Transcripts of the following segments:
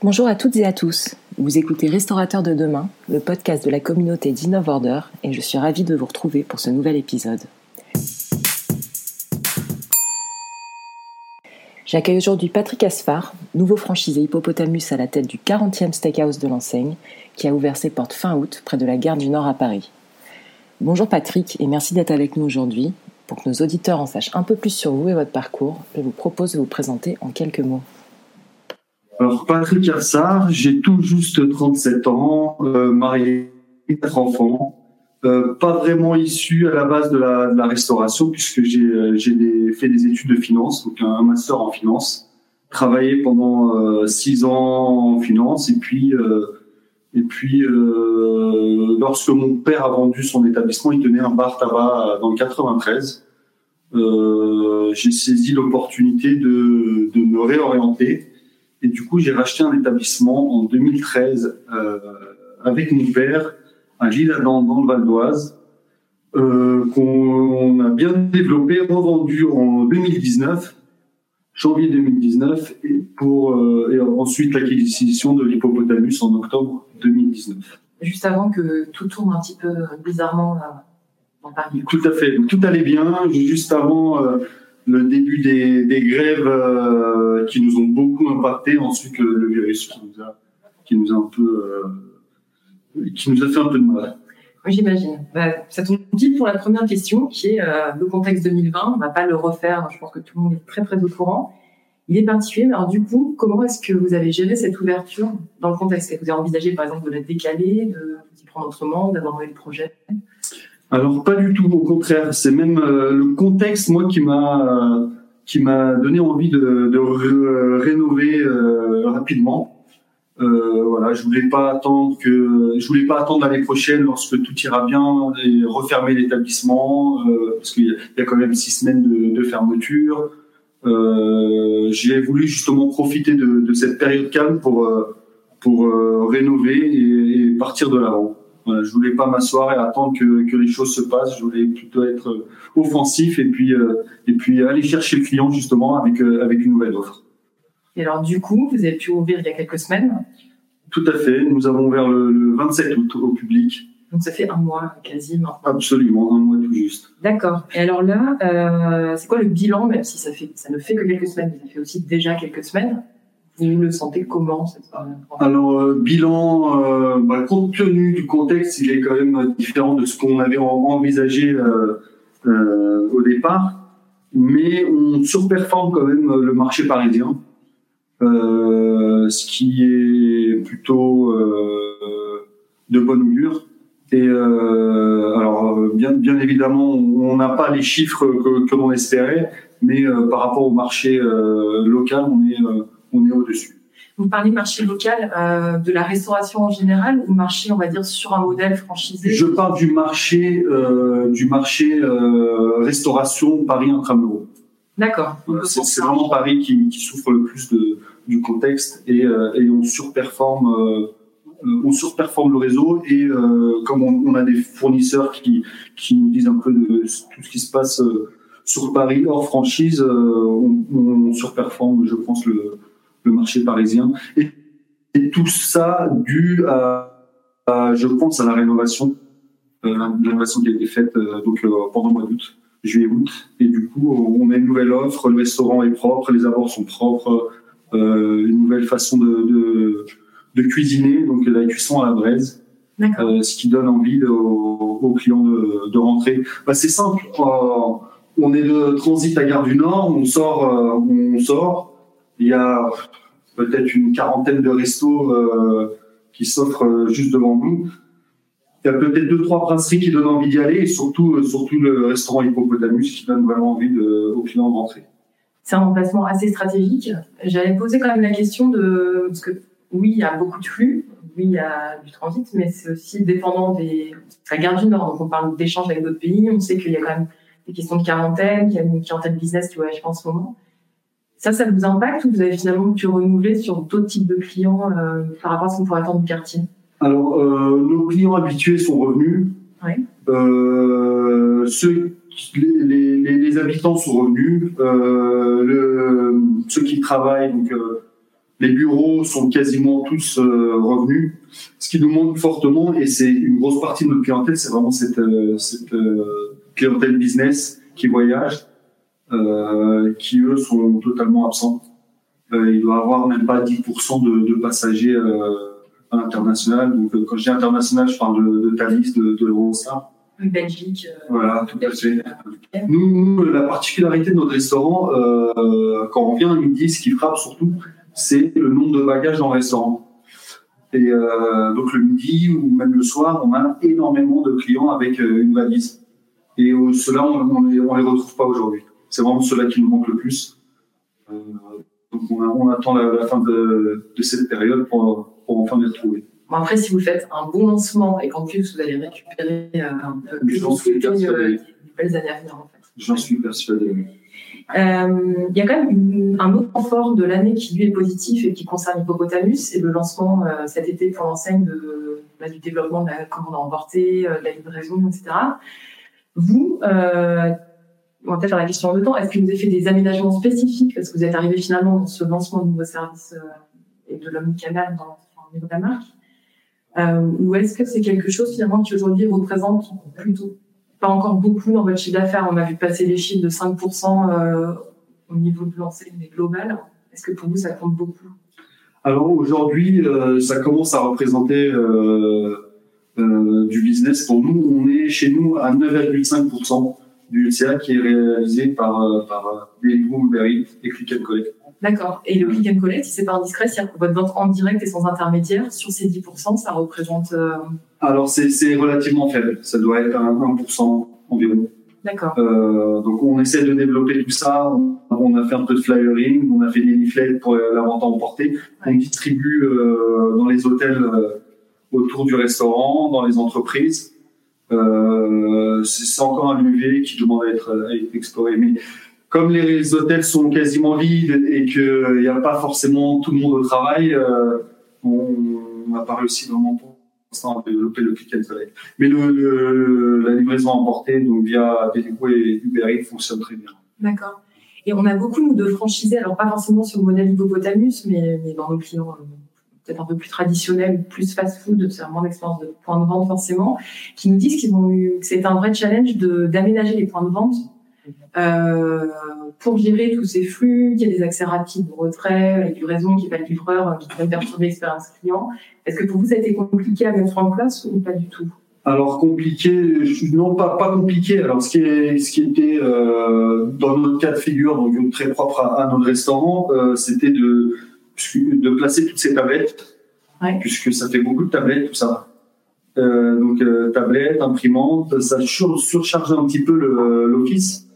Bonjour à toutes et à tous. Vous écoutez Restaurateur de demain, le podcast de la communauté d'Innov Order, et je suis ravie de vous retrouver pour ce nouvel épisode. J'accueille aujourd'hui Patrick Asfar, nouveau franchisé Hippopotamus à la tête du 40e steakhouse de l'enseigne, qui a ouvert ses portes fin août près de la gare du Nord à Paris. Bonjour Patrick et merci d'être avec nous aujourd'hui. Pour que nos auditeurs en sachent un peu plus sur vous et votre parcours, je vous propose de vous présenter en quelques mots. Alors Patrick Assar, j'ai tout juste 37 ans, euh, marié, quatre enfants, euh, pas vraiment issu à la base de la, de la restauration puisque j'ai euh, fait des études de finance, donc un master en finance, travaillé pendant euh, six ans en finance et puis euh, et puis lorsque mon père a vendu son établissement, il tenait un bar tabac dans le 93. j'ai saisi l'opportunité de, de me réorienter et du coup, j'ai racheté un établissement en 2013 euh, avec mon père à Lille-Adam, dans le Val d'Oise, euh, qu'on a bien développé, revendu en 2019, janvier 2019, et, pour, euh, et ensuite l'acquisition de l'hippopotamus en octobre 2019. Juste avant que tout tourne un petit peu bizarrement dans Paris. Tout à fait. tout allait bien. Juste avant euh, le début des, grèves euh, qui nous ont beaucoup impacté, ensuite le, virus qui nous a, qui nous a euh, fait un peu de mal. J'imagine. Bah, ça tombe dit pour la première question, qui est euh, le contexte 2020. On va pas le refaire. Je pense que tout le monde est très très au courant. Il est particulier. Alors du coup, comment est-ce que vous avez géré cette ouverture dans le contexte? Est-ce que vous avez envisagé par exemple de la décaler, de s'y prendre autrement, d'avoir le projet? Alors pas du tout, au contraire, c'est même euh, le contexte moi qui m'a qui m'a donné envie de, de rénover euh, rapidement. Euh, voilà, je voulais pas attendre que je voulais pas attendre l'année prochaine lorsque tout ira bien et refermer l'établissement euh, parce qu'il y a quand même six semaines de, de fermeture. J'ai voulu justement profiter de, de, cette période calme pour pour rénover et, et partir de l'avant. Voilà, je voulais pas m'asseoir et attendre que, que, les choses se passent. Je voulais plutôt être euh, offensif et puis euh, et puis aller chercher le client justement avec euh, avec une nouvelle offre. Et alors du coup, vous avez pu ouvrir il y a quelques semaines? Tout à fait. Nous avons ouvert le, le 27 août au public. Donc ça fait un mois quasiment. Absolument, un mois tout juste. D'accord. Et alors là, euh, c'est quoi le bilan, même si ça fait ça ne fait que quelques semaines, mais ça fait aussi déjà quelques semaines? Vous le sentez comment cette Alors euh, bilan, euh, bah, compte tenu du contexte, il est quand même différent de ce qu'on avait envisagé euh, euh, au départ, mais on surperforme quand même le marché parisien, euh, ce qui est plutôt de bonne augure. Et alors bien bien évidemment, on n'a pas les chiffres que, que l'on espérait, mais par rapport au marché local, on est on est au-dessus. Vous parlez marché local, euh, de la restauration en général ou marché, on va dire, sur un modèle franchisé? Je parle du marché, euh, du marché euh, restauration Paris intramuros. D'accord. c'est vraiment Paris qui, qui, souffre le plus de, du contexte et, euh, et on surperforme. Euh, on surperforme le réseau et comme on, on, a des fournisseurs qui, qui nous disent un peu de tout ce qui se passe sur Paris hors franchise, on, on surperforme, je pense, le, le marché parisien. Et, et tout ça dû à, à, je pense, à la rénovation, euh, la rénovation qui a été faite euh, donc euh, pendant le mois d'août, juillet-août. Et du coup, on a une nouvelle offre, le restaurant est propre, les abords sont propres, une nouvelle façon de, de, de, cuisiner, donc la cuisson à la braise. Euh, ce qui donne envie aux, aux clients de, de rentrer. Bah, c'est simple. on est de transit à Gare du Nord, on sort, on sort, il y a peut-être une quarantaine de restos euh, qui s'offrent euh, juste devant nous. Il y a peut-être deux trois brasseries qui donnent envie d'y aller et surtout euh, surtout le restaurant Hippopotamus qui donne vraiment envie de, aux clients de rentrer. C'est un emplacement assez stratégique. J'avais posé quand même la question de parce que oui, il y a beaucoup de flux, oui, il y a du transit, mais c'est aussi dépendant des la gare du Nord. Donc on parle d'échanges avec d'autres pays. On sait qu'il y a quand même des questions de quarantaine, qu'il y a une clientèle business qui voyage en ce moment. Ça, ça vous impacte ou vous avez finalement pu renouveler sur d'autres types de clients euh, par rapport à ce qu'on pourrait attendre du quartier? Alors, euh, nos clients habitués sont revenus. Oui. Euh, ceux, les, les, les, habitants sont revenus. Euh, le, ceux qui travaillent, donc euh, Les bureaux sont quasiment tous revenus. Ce qui nous manque fortement, et c'est une grosse partie de notre clientèle, c'est vraiment cette, cette clientèle business qui voyage, qui eux sont totalement absents. il doit avoir même pas 10% de, de passagers à l'international. Donc quand je dis international, je parle de, de Thalys, de, de l'Eurostar. Belgique. Euh, voilà, tout à fait. Nous, la particularité de notre restaurant, euh, quand on vient à midi, ce qui frappe surtout, c'est le nombre de bagages dans le restaurant. Et euh, donc le midi ou même le soir, on a énormément de clients avec euh, une valise. Et euh, ceux-là, on, on les retrouve pas aujourd'hui. C'est vraiment ceux-là qui nous manquent le plus. Euh, donc on, on attend la, la fin de, de, cette période pour, pour enfin les retrouver. Bon, après, si vous faites un bon lancement et qu'en plus vous allez récupérer euh, un peu plus de euh, belles années à venir, en fait. J'en suis persuadé. Euh, il y a quand même une, un autre point de l'année qui lui est positif et qui concerne Hippopotamus, et le lancement euh, cet été pour l'enseigne de, bah, du développement de la commande à emporter, euh, de la livraison, etc. Vous, euh, on va peut-être faire la question de temps, est-ce que vous avez fait des aménagements spécifiques parce que vous êtes arrivé finalement dans ce lancement de nouveaux services et de l'omnicanal dans, au niveau de la marque euh, ou est-ce que c'est quelque chose finalement qui aujourd'hui représente plutôt pas encore beaucoup dans votre chiffre d'affaires On a vu passer les chiffres de 5% euh, au niveau de l'enseigne globale. Est-ce que pour vous ça compte beaucoup? Alors aujourd'hui, euh, ça commence à représenter euh, euh, du business pour nous. On est chez nous à 9,5% du LCA qui est réalisé par, euh, par Deliveroo, Uber et Click and Collect. D'accord. Et le click and collect, si c'est pas indiscret, c'est-à-dire que votre vente en direct et sans intermédiaire, sur ces 10%, ça représente... Euh... Alors, c'est relativement faible. Ça doit être un 1% environ. D'accord. Euh, donc, on essaie de développer tout ça. On a fait un peu de flyering, on a fait des leaflets pour la vente à emporter. Ouais. On distribue euh, dans les hôtels euh, autour du restaurant, dans les entreprises. Euh, c'est encore un levier qui demande à être, exploré. Mais comme les hôtels sont quasiment vides et qu'il n'y a pas forcément tout le monde au travail, euh, on n'a pas réussi vraiment pour l'instant à développer le click and collect. Mais le, le, la livraison emportée, donc via Deliveroo et Uber Eats, fonctionne très bien. D'accord. Et on a beaucoup nous, de franchisés, alors pas forcément sur le Hippopotamus, mais, mais dans nos clients euh, peut-être un peu plus traditionnels, plus fast-food, c'est vraiment l'expérience de point de vente forcément, qui nous disent qu'ils ont eu, que c'est un vrai challenge de d'aménager les points de vente euh, pour gérer tous ces flux, qu'il y ait des accès rapides au retrait, la livraison, qu'il n'y ait pas de livreur qui pourrait perturber l'expérience client. Est-ce que pour vous, ça a été compliqué à mettre en place ou pas du tout? Alors compliqué, non pas pas compliqué. Alors ce qui est ce qui était euh, dans notre cas de figure, donc très propre à, à notre restaurant, euh, c'était de de placer toutes ces tablettes, ouais. puisque ça fait beaucoup de tablettes tout ça. Euh, donc euh, tablettes, imprimantes, ça sur, surcharge un petit peu l'office.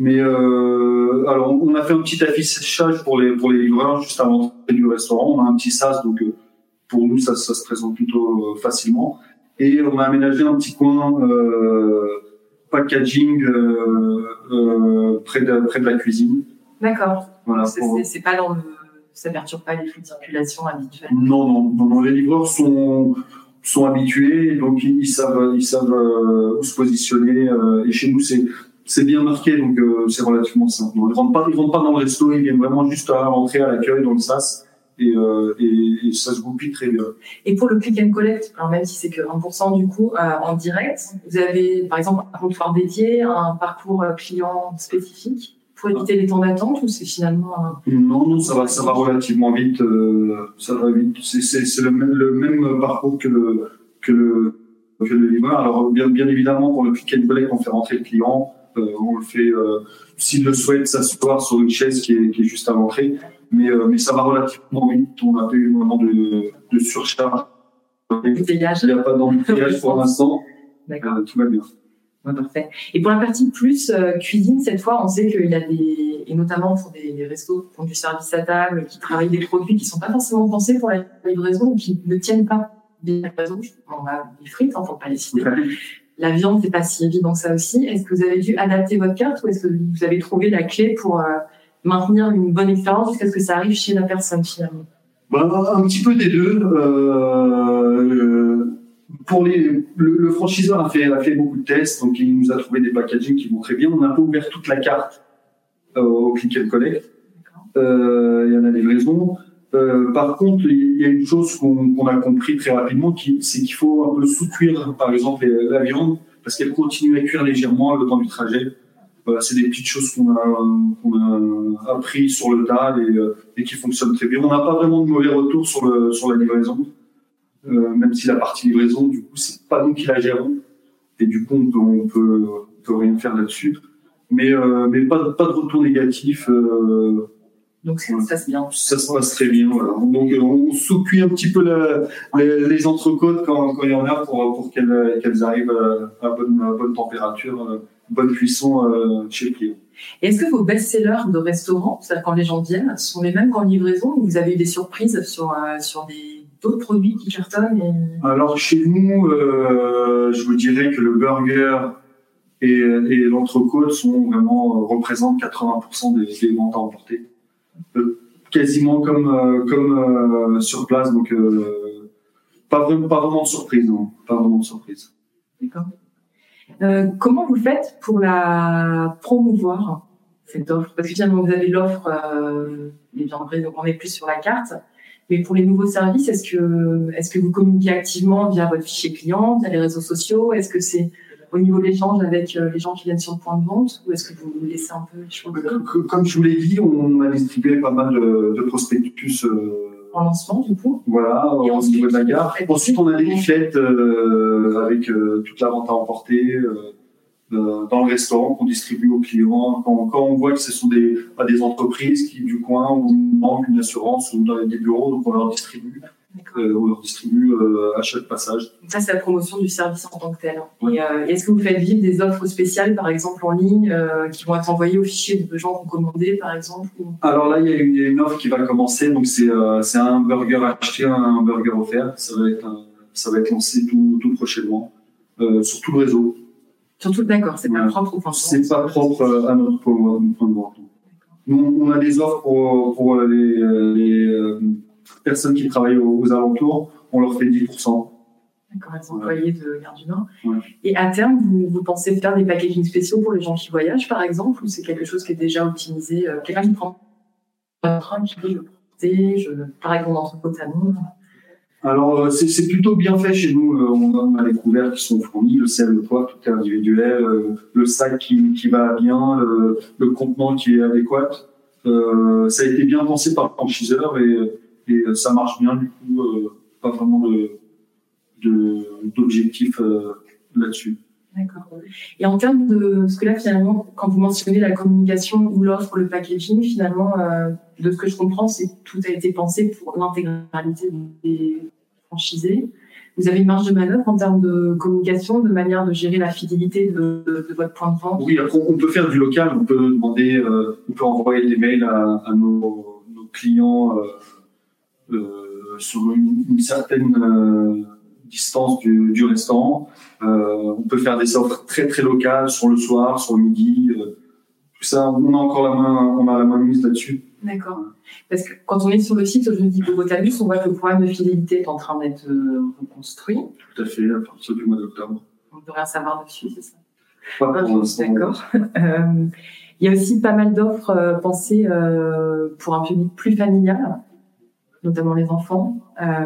Mais euh, alors, on a fait un petit affichage pour les pour les livreurs juste avant l'entrée du restaurant. On a un petit sas, donc euh, pour nous ça, ça se présente plutôt euh, facilement. Et on a aménagé un petit coin euh, packaging euh, euh, près de près de la cuisine. D'accord. Voilà. C'est pour- c'est pas dans le ça perturbe pas les flux de circulation habituels. Non, non, non, non, les livreurs sont sont habitués, donc ils, ils savent ils savent euh, où se positionner. euh, et chez nous c'est c'est bien marqué, donc euh, c'est relativement simple. Ils rentrent pas, ils rentrent pas dans le resto, ils viennent vraiment juste à l'entrée, à l'accueil, dans le sas, et, et, et ça se goupille très bien. Et pour le click and collect, alors même si c'est que 1% du coup en direct, vous avez par exemple un comptoir dédié, un parcours client spécifique pour éviter les temps d'attente ou c'est finalement. Non, non, ça va, ça va relativement vite. euh, ça va vite. C'est, c'est, c'est le, même, le même parcours que le que le que le livreur. Alors bien, bien évidemment, pour le click and collect, on fait rentrer le client. Euh, on le fait, euh, s'il le souhaite, s'asseoir sur une chaise qui est, qui est juste à l'entrée. Mais, euh, mais ça va relativement vite. On n'a pas eu vraiment de, de surcharge. Il n'y a pas d'embouteillage pour l'instant. Euh, tout va bien. Ouais, parfait. Et pour la partie plus euh, cuisine, cette fois, on sait qu'il y a des, et notamment pour des, des restos qui font du service à table, qui travaillent des produits qui sont pas forcément pensés pour la livraison ou qui ne tiennent pas bien la livraison. On a des frites, hein, pour pas les citer. La viande, c'est pas si évident que ça aussi. Est-ce que vous avez dû adapter votre carte ou est-ce que vous avez trouvé la clé pour euh, maintenir une bonne expérience jusqu'à ce que ça arrive chez la personne finalement? Ben, un petit peu des deux. Euh, pour les, le, le franchiseur a fait, a fait beaucoup de tests, donc il nous a trouvé des packaging qui vont très bien. On n'a pas ouvert toute la carte euh, au click and collect. Euh, Il y en a des raisons. Euh, par contre, il y a une chose qu'on a compris très rapidement, c'est qu'il faut un peu sous-cuire, par exemple, la viande, parce qu'elle continue à cuire légèrement le temps du trajet. Voilà, c'est des petites choses qu'on a, a appris sur le tas et, et, qui fonctionnent très bien. On n'a pas vraiment de mauvais retour sur, le, sur la livraison, euh, même si la partie livraison, du coup, c'est pas nous qui la gérons. Et du coup, on peut, on peut, rien faire là-dessus. Mais, euh, mais pas, pas de retour négatif. Euh, donc ça se passe bien. Ça se passe très bien. Voilà. Donc on sous-cuit un petit peu les, les, entrecôtes quand, quand il y en a pour, pour qu'elles qu'elles arrivent à bonne, à bonne température bonne cuisson chez le client. Est-ce que vos best-sellers de restaurant, c'est-à-dire quand les gens viennent, sont les mêmes qu'en livraison ou vous avez eu des surprises sur, euh, sur des, d'autres produits qui cartonnent Alors chez nous, euh, je vous dirais que le burger et, et l'entrecôte sont vraiment représentent 80% des, des, ventes à emporter. quasiment comme, comme sur place, donc pas, vraiment, pas vraiment de surprise, non. Pas vraiment de surprise. D'accord. Euh, comment vous faites pour la promouvoir, cette offre? Parce que finalement, vous avez l'offre euh, des donc on est plus sur la carte. Mais pour les nouveaux services, est-ce que, est-ce que vous communiquez activement via votre fichier client, via les réseaux sociaux? Est-ce que c'est au niveau de l'échange avec euh, les gens qui viennent sur le point de vente? Ou est-ce que vous laissez un peu les choses Comme je vous l'ai dit, on a distribué pas mal de, de prospectus euh, en lancement du coup. Voilà, et au niveau de la gare. Ensuite, on a des leaflets euh, avec euh, toute la vente à emporter euh, dans le restaurant qu'on distribue aux clients. Quand, quand, on voit que ce sont des, des entreprises qui du coin ou banque, une assurance ou dans des bureaux, donc on leur distribue. Euh, on leur distribue euh, à chaque passage. ça, c'est la promotion du service en tant que tel. Et euh, est-ce que vous faites vivre des offres spéciales, par exemple en ligne, qui vont être envoyées au fichier de gens qui ont commandé, par exemple Alors là, il y, a une offre qui va commencer. Donc c'est un burger acheté, un burger offert. Ça va être, ça va être lancé tout, tout prochainement sur tout le réseau. Sur tout, d'accord. C'est pas propre au C'est pas propre à notre point de vente. Nous, on a des offres pour, pour les, les personnes qui travaillent aux, alentours, on leur fait 10%. D'accord, les employés de Gare du Nord. Et à terme, vous, pensez faire des packaging spéciaux pour les gens qui voyagent, par exemple, ou c'est quelque chose qui est déjà optimisé euh, Quelqu'un qui prend un train, qui peut le porter, je, pareil qu'on entrepôt à nous. Alors, euh, c'est plutôt bien fait chez nous. Euh, on a les couverts qui sont fournis, le sel, le poids, tout est individuel, le sac qui, qui va bien, le, contenant qui est adéquat. ça a été bien pensé par le franchiseur et et euh, ça marche bien du coup euh, pas vraiment de d'objectif euh, là-dessus. D'accord. Et en termes de, parce que là finalement, quand vous mentionnez la communication ou l'offre, le packaging, finalement, de ce que je comprends, c'est tout a été pensé pour l'intégralité des franchisés. Vous avez une marge de manœuvre en termes de communication, de manière de gérer la fidélité de, de, votre point de vente? Oui, on peut faire du local, on peut demander, on peut envoyer des mails à, à nos, nos, clients. Euh, sur une, certaine euh, distance du, du restaurant. Euh, on peut faire des offres très très locales sur le soir, sur le midi. tout ça, on a encore la main, on a la main mise là-dessus. D'accord. Parce que quand on est sur le site aujourd'hui Botanus, on voit que le programme de fidélité est en train d'être reconstruit. Tout à fait, à partir du mois d'octobre. On ne peut rien savoir dessus, c'est ça Pas pour D'accord. il y a aussi pas mal d'offres pensées pour un public plus familial notamment les enfants. Euh,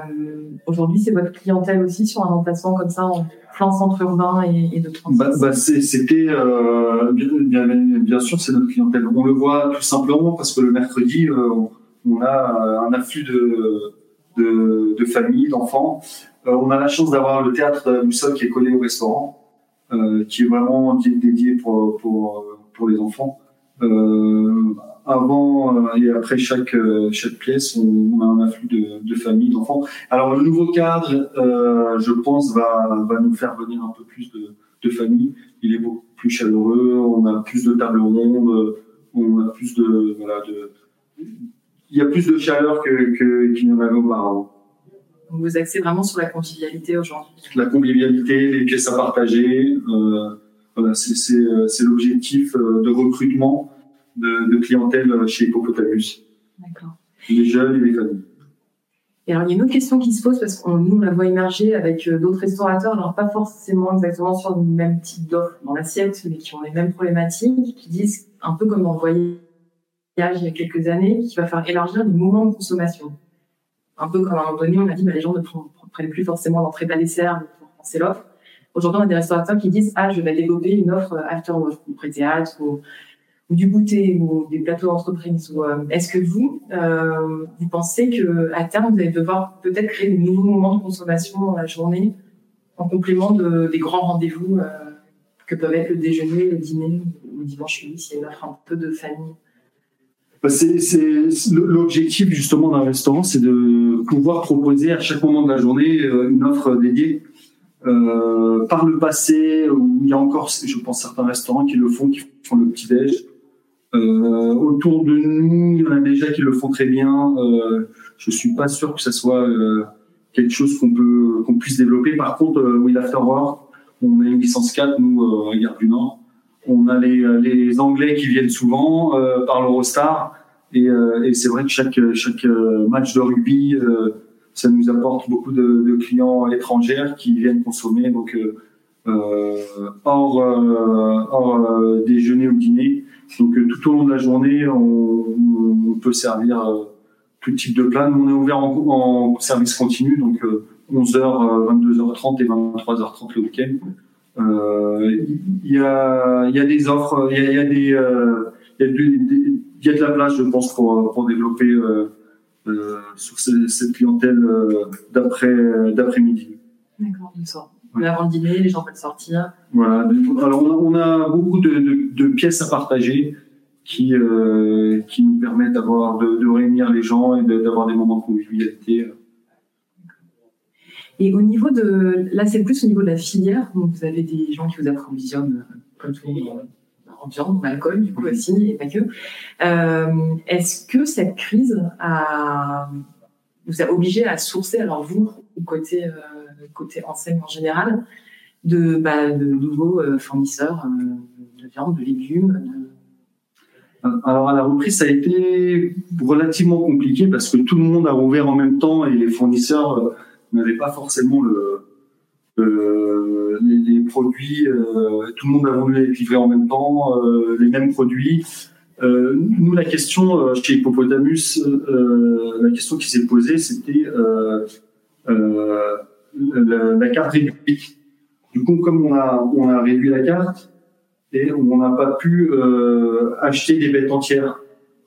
Aujourd'hui, c'est votre clientèle aussi sur un emplacement comme ça en plein centre urbain et, de bah, bah C'était euh, bien, sûr, c'est notre clientèle. On le voit tout simplement parce que le mercredi, euh, on a un afflux de, de, de familles, d'enfants. Euh, on a la chance d'avoir le théâtre du sol qui est collé au restaurant, euh, qui est vraiment dédié pour, les enfants. Euh, avant euh, et après chaque euh, chaque pièce, on, a un afflux de, de familles, d'enfants. Alors le nouveau cadre, euh, je pense, va va nous faire venir un peu plus de, de familles. Il est beaucoup plus chaleureux, on a plus de tables rondes, on a plus de voilà de il y a plus de chaleur que qu'il n'y en avait auparavant. Vous axez vraiment sur la convivialité aujourd'hui. La convivialité, les pièces à partager, euh, voilà, c'est c'est l'objectif de recrutement de, clientèle chez Hippopotamus. D'accord. Les jeunes et les familles. Et alors, il y a une autre question qui se pose parce qu'on nous, on la voit émerger avec euh, d'autres restaurateurs, alors pas forcément exactement sur le même type d'offre dans l'assiette, mais qui ont les mêmes problématiques, qui disent un peu comme dans le voyage il y a quelques années, qui va faire élargir les moments de consommation. un peu comme à un moment donné, on a dit, bah, les gens ne prennent plus forcément d'entrée plat dessert pour penser l'offre. Aujourd'hui, on a des restaurateurs qui disent, ah, je vais développer une offre after work, ou pré-théâtre, ou, du goûter, ou des plateaux d'entreprise. Euh, est-ce que vous, euh, vous pensez que à terme, vous allez devoir peut-être créer de nouveaux moments de consommation dans la journée, en complément de, des grands rendez-vous euh, que peuvent être le déjeuner, le dîner, ou le dimanche midi, s'il y a une offre un peu de famille? Bah, c'est l'objectif justement d'un restaurant, c'est de pouvoir proposer à chaque moment de la journée une offre dédiée. Par le passé, où il y a encore, je pense, certains restaurants qui le font, qui font le petit déj. Euh, autour de nous, il y en a déjà qui le font très bien. Euh, je suis pas sûr que ça soit euh, quelque chose qu'on peut qu'on puisse développer. Par contre, euh, oui, l'afterwork, on a une licence 4 nous à Gare du Nord on a les, les Anglais qui viennent souvent euh, par l'Eurostar. Et, euh, et c'est vrai que chaque, chaque euh, match de rugby, ça nous apporte beaucoup de, de, clients étrangers qui viennent consommer. Donc, euh, hors, hors déjeuner ou dîner. Donc tout au long de la journée, on, on peut servir tout type de plat. Nous, on est ouvert en, en service continu, donc 11h, 22h30 et 23h30 le week-end. Euh, il y, a, y a des offres, il y a, y a euh, y, y, a de la place, je pense, pour, pour développer euh, euh, sur cette clientèle d'après d'après-midi. D'accord, le soir. Avant le dîner, les gens peuvent sortir. Voilà. Alors on a, on a beaucoup de, de, de, pièces à partager qui euh, qui nous permettent d'avoir de, de, réunir les gens et d'avoir des moments de convivialité. Et au niveau de, là c'est plus au niveau de la filière, donc vous avez des gens qui vous approvisionnent euh, comme tout le monde en viande, en alcool du coup aussi, et pas que. Euh, Est-ce que cette crise a, vous a obligé à sourcer, alors vous, côté, euh, côté enseigne en général, de, bah, nouveaux euh, fournisseurs euh, de viande, de légumes alors à la reprise, ça a été relativement compliqué parce que tout le monde a rouvert en même temps et les fournisseurs n'avait pas forcément le, les, produits. Euh, tout le monde a voulu les livrer en même temps, euh, les mêmes produits. Euh, nous, la question chez Hippopotamus, la question qui s'est posée, c'était la, carte réduite. Du coup, comme on a, on a réduit la carte et on n'a pas pu acheter des bêtes entières,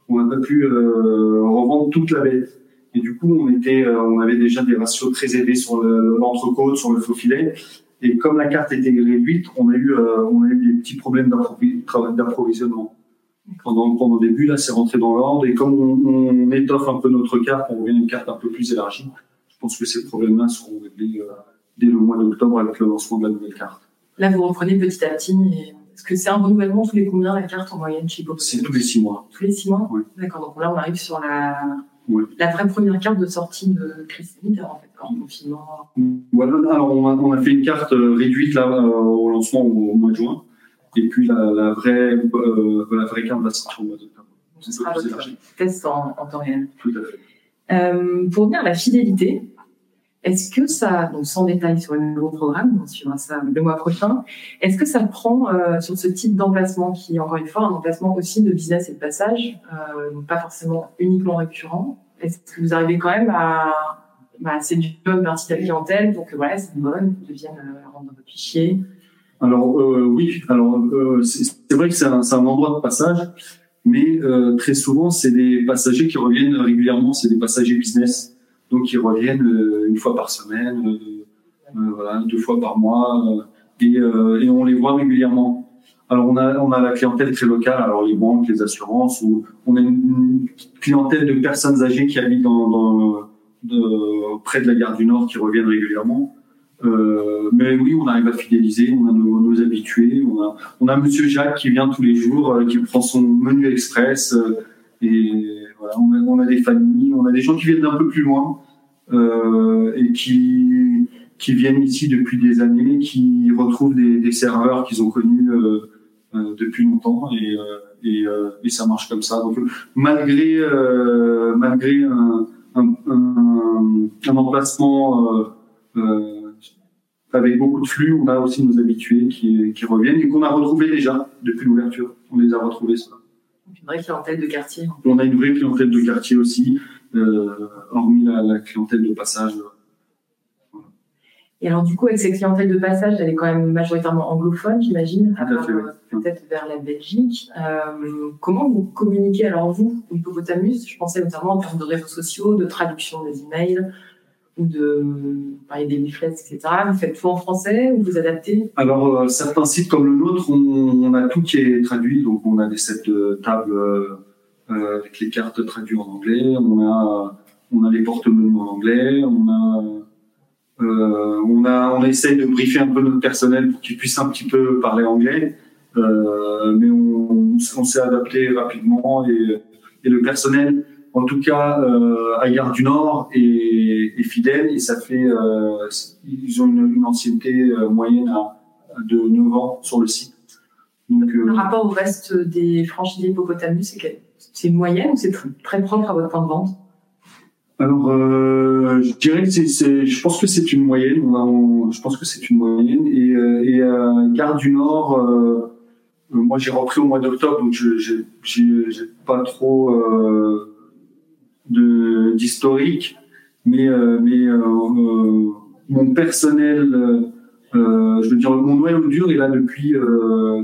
on n'a pas pu revendre toute la bête. Et du coup, on était, euh, on avait déjà des ratios très élevés sur l'entrecôte, sur le faux filet. Et comme la carte était réduite, on a eu, euh, on a eu des petits problèmes d'approvisionnement. Pendant, pendant le début, là, c'est rentré dans l'ordre. Et comme on, étoffe un peu notre carte, on revient à une carte un peu plus élargie. Je pense que ces problèmes-là seront réglés euh, dès le mois d'octobre avec le lancement de la nouvelle carte. Là, vous reprenez petit à petit. Est-ce que c'est un renouvellement tous les combien la carte en moyenne chez Bob? C'est tous les six mois. Tous les six mois? Oui. D'accord. Donc là, on arrive sur la la vraie première carte de sortie de crise sanitaire, en fait, en confinement. Voilà, alors on a, on a, fait une carte euh, réduite là, euh, au lancement au, mois de juin, et puis la, la vraie, euh, la vraie carte va sortir au mois d'octobre. Ce sera votre test en, en, temps réel. Tout à fait. Euh, pour venir à la fidélité, est-ce que ça, donc sans détail sur le nouveau programme, on suivra ça le mois prochain, est-ce que ça prend euh, sur ce type d'emplacement qui encore une fois un emplacement aussi de business et de passage, euh, donc pas forcément uniquement récurrent Est-ce que vous arrivez quand même à, bah, séduire une partie de la clientèle donc voilà, c'est bonne, ils deviennent euh, rendre votre fichier? Alors euh, oui, alors euh, c'est vrai que c'est un, un, endroit de passage, mais euh, très souvent c'est des passagers qui reviennent régulièrement, c'est des passagers business donc ils reviennent euh, une fois par semaine, euh, euh, voilà, deux fois par mois, et, et, on les voit régulièrement. Alors on a on a la clientèle très locale, alors les banques, les assurances, ou on a une, clientèle de personnes âgées qui habitent dans, dans de, près de la gare du Nord qui reviennent régulièrement. Euh, mais oui, on arrive à fidéliser, on a nos, nos, habitués, on a, on a Monsieur Jacques qui vient tous les jours, euh, qui prend son menu express, euh, et voilà, on a, on a, des familles, on a des gens qui viennent d'un peu plus loin euh, et qui qui viennent ici depuis des années, qui retrouvent des, des serveurs qu'ils ont connus euh, depuis longtemps et, et, et, ça marche comme ça. Donc malgré malgré un, un, un, un emplacement avec beaucoup de flux, on a aussi nos habitués qui, qui reviennent et qu'on a retrouvés déjà depuis l'ouverture. On les a retrouvés ça une vraie clientèle de quartier. On a une vraie clientèle de quartier aussi. hormis la, clientèle de passage. Et alors, du coup, avec cette clientèle de passage, elle est quand même majoritairement anglophone, j'imagine, peut-être vers la Belgique. comment vous communiquez alors, vous, Hippopotamus Je pensais notamment en termes de réseaux sociaux, de traduction des emails, ou de parler des leaflets, etc. Vous faites tout en français ou vous adaptez? Alors, euh, certains sites comme le nôtre, on, a tout qui est traduit. Donc, on a des sets de tables euh, euh, avec les cartes traduites en anglais. On a, on a les porte-menus en anglais. On a, on a, on essaye de briefer un peu notre personnel pour qu'ils puissent un petit peu parler anglais. mais on, on s'est adapté rapidement et, et le personnel en tout cas euh, à Gare du Nord est, est, fidèle et ça fait euh, ils ont une, une ancienneté euh, moyenne à, de 9 ans sur le site. Donc, euh, Par rapport au reste des franchisés Hippopotamus, c'est une moyenne ou c'est très propre à votre point de vente? Alors, euh, je dirais que c'est, je pense que c'est une moyenne. je pense que c'est une moyenne. Et, et euh, Gare du Nord, euh, moi j'ai repris au mois d'octobre, donc je j'ai pas trop d'historique, mais euh, mais euh, euh, mon personnel, je veux dire mon noyau dur est là depuis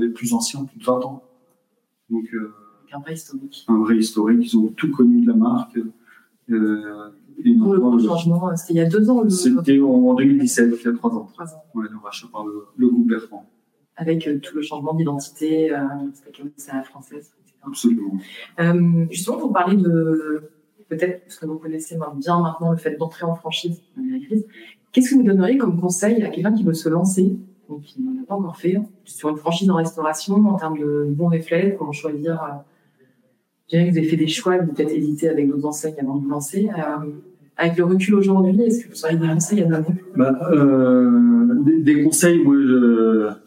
les plus anciens, plus de 20 ans. Donc un vrai historique. Un vrai historique, ils ont tout connu de la marque. Euh, et Pour le grand changement, c'était il y a deux ans. C'était en 2017, il y a trois ans. Trois ans. Ouais, le rachat par le, le groupe Bertrand. Avec tout le changement d'identité, euh, c'est la française, etc. Absolument. Euh, justement, pour parler de peut-être parce que vous connaissez bien maintenant le fait d'entrer en franchise qu'est-ce que vous donneriez comme conseil à quelqu'un qui veut se lancer, donc qui n'en a pas encore fait, sur une franchise en restauration en termes de bons réflexes, comment choisir euh, Je dirais que vous avez fait des choix, vous peut-être hésité avec d'autres enseignes avant de vous lancer. Euh, avec le recul aujourd'hui, est-ce que vous auriez des conseils à donner? Bah, euh, des, conseils, moi,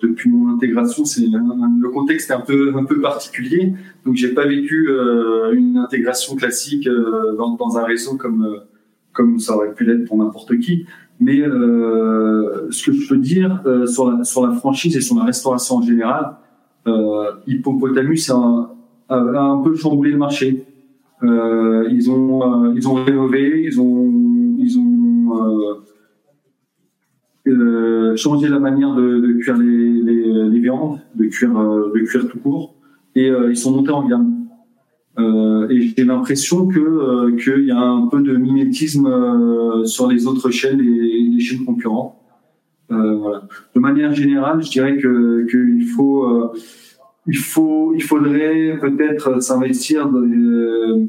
depuis mon intégration, c'est le contexte est un peu un peu particulier, donc j'ai pas vécu euh, une intégration classique euh, dans, dans, un réseau comme euh, comme ça aurait pu l'être pour n'importe qui. Mais euh, ce que je peux dire sur la sur la franchise et sur la restauration en général, Hippopotamus a un, a un peu chamboulé le marché. Euh, ils ont euh, ils ont rénové, ils ont ils ont euh, changé la manière de, de cuire les, les, les, viandes, de cuire de cuire tout court, et ils sont montés en gamme. Euh, et j'ai l'impression que qu'il y a un peu de mimétisme sur les autres chaînes et les chaînes concurrentes. voilà. De manière générale, je dirais que qu'il faut il faut, il faudrait peut-être s'investir dans,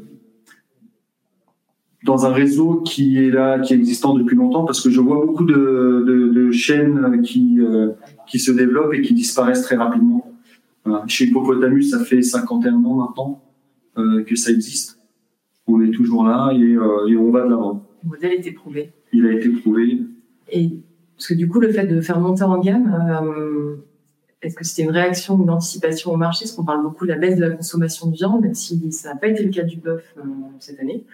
dans, un réseau qui est là, qui est existant depuis longtemps, parce que je vois beaucoup de, de, de chaînes qui, euh, qui se développent et qui disparaissent très rapidement. Voilà. Chez Hippopotamus, ça fait 51 ans maintenant euh, que ça existe. On est toujours là et, euh, et on va de l'avant. Le modèle a été prouvé. Il a été prouvé. Et parce que du coup, le fait de faire monter en gamme, euh, est-ce que c'était une réaction ou une anticipation au marché? Parce qu'on parle beaucoup de la baisse de la consommation de viande, même si ça n'a pas été le cas du bœuf euh, cette année.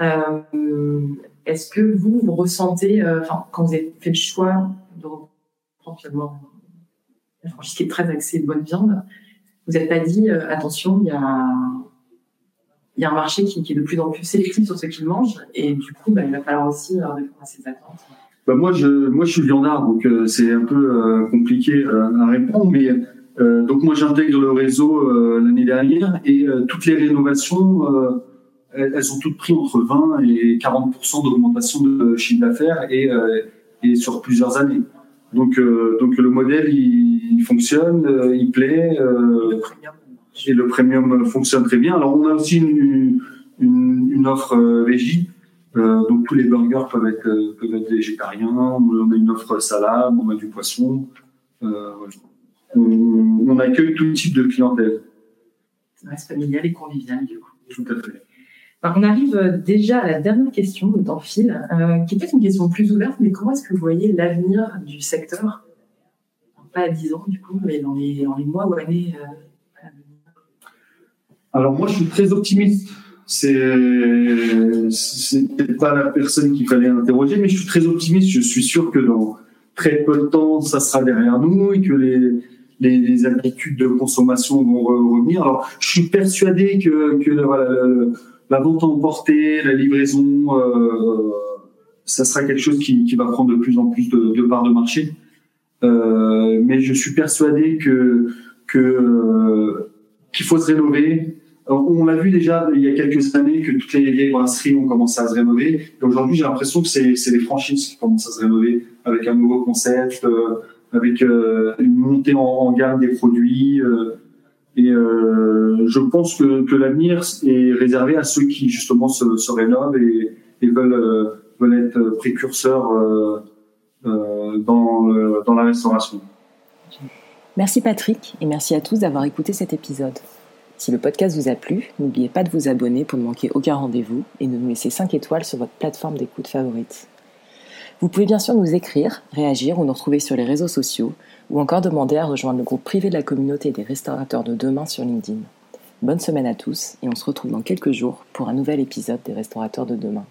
Euh, Est-ce que vous, vous ressentez, euh, enfin, quand vous avez fait le choix de reprendre finalement la franchise qui est très axée bonne viande, vous n'êtes pas dit, euh, attention, il y a, y a un marché qui, qui, est de plus en plus sélectif sur ce qu'il mange, et du coup, bah, il va falloir aussi répondre à ces attentes? Bah moi, je, moi, je suis viandard, donc euh, c'est un peu euh, compliqué euh, à répondre. Mais donc moi, j'intègre le réseau l'année dernière et toutes les rénovations, elles, elles, ont toutes pris entre 20 et 40 d'augmentation de chiffre d'affaires et, et sur plusieurs années. Donc, donc le modèle, il, il fonctionne, il plaît. et le premium fonctionne très bien. Alors, on a aussi une, une, une offre régie euh, donc tous les burgers peuvent être, euh, peuvent être végétariens. On a une offre salade, on a du poisson. Euh, on, on, accueille tout type de clientèle. Ça reste familial et convivial du coup. Tout à fait. Alors, on arrive déjà à la dernière question, de temps fil, qui est peut-être une question plus ouverte, mais comment est-ce que vous voyez l'avenir du secteur? Pas à 10 ans du coup, mais dans les, dans les mois ou années à venir. Alors moi je suis très optimiste c'est c'est pas la personne qu'il fallait interroger, mais je suis très optimiste. Je suis sûr que dans très peu de temps, ça sera derrière nous et que les les, les habitudes de consommation vont revenir. Alors, je suis persuadé que, que voilà, la vente emportée, la livraison, ça sera quelque chose qui, qui, va prendre de plus en plus de, de parts de marché. mais je suis persuadé que que qu'il faut se rénover, on l'a vu déjà il y a quelques années que toutes les vieilles brasseries ont commencé à se rénover. Et aujourd'hui, j'ai l'impression que c'est, les franchises qui commencent à se rénover avec un nouveau concept, euh, avec euh, une montée en, gamme des produits. Euh, et je pense que, l'avenir est réservé à ceux qui justement se, se rénovent et, veulent, être précurseurs dans la restauration. Merci Patrick et merci à tous d'avoir écouté cet épisode. Si le podcast vous a plu, n'oubliez pas de vous abonner pour ne manquer aucun rendez-vous et de nous laisser 5 étoiles sur votre plateforme d'écoute favorite. Vous pouvez bien sûr nous écrire, réagir ou nous retrouver sur les réseaux sociaux ou encore demander à rejoindre le groupe privé de la communauté des restaurateurs de demain sur LinkedIn. Bonne semaine à tous et on se retrouve dans quelques jours pour un nouvel épisode des restaurateurs de demain.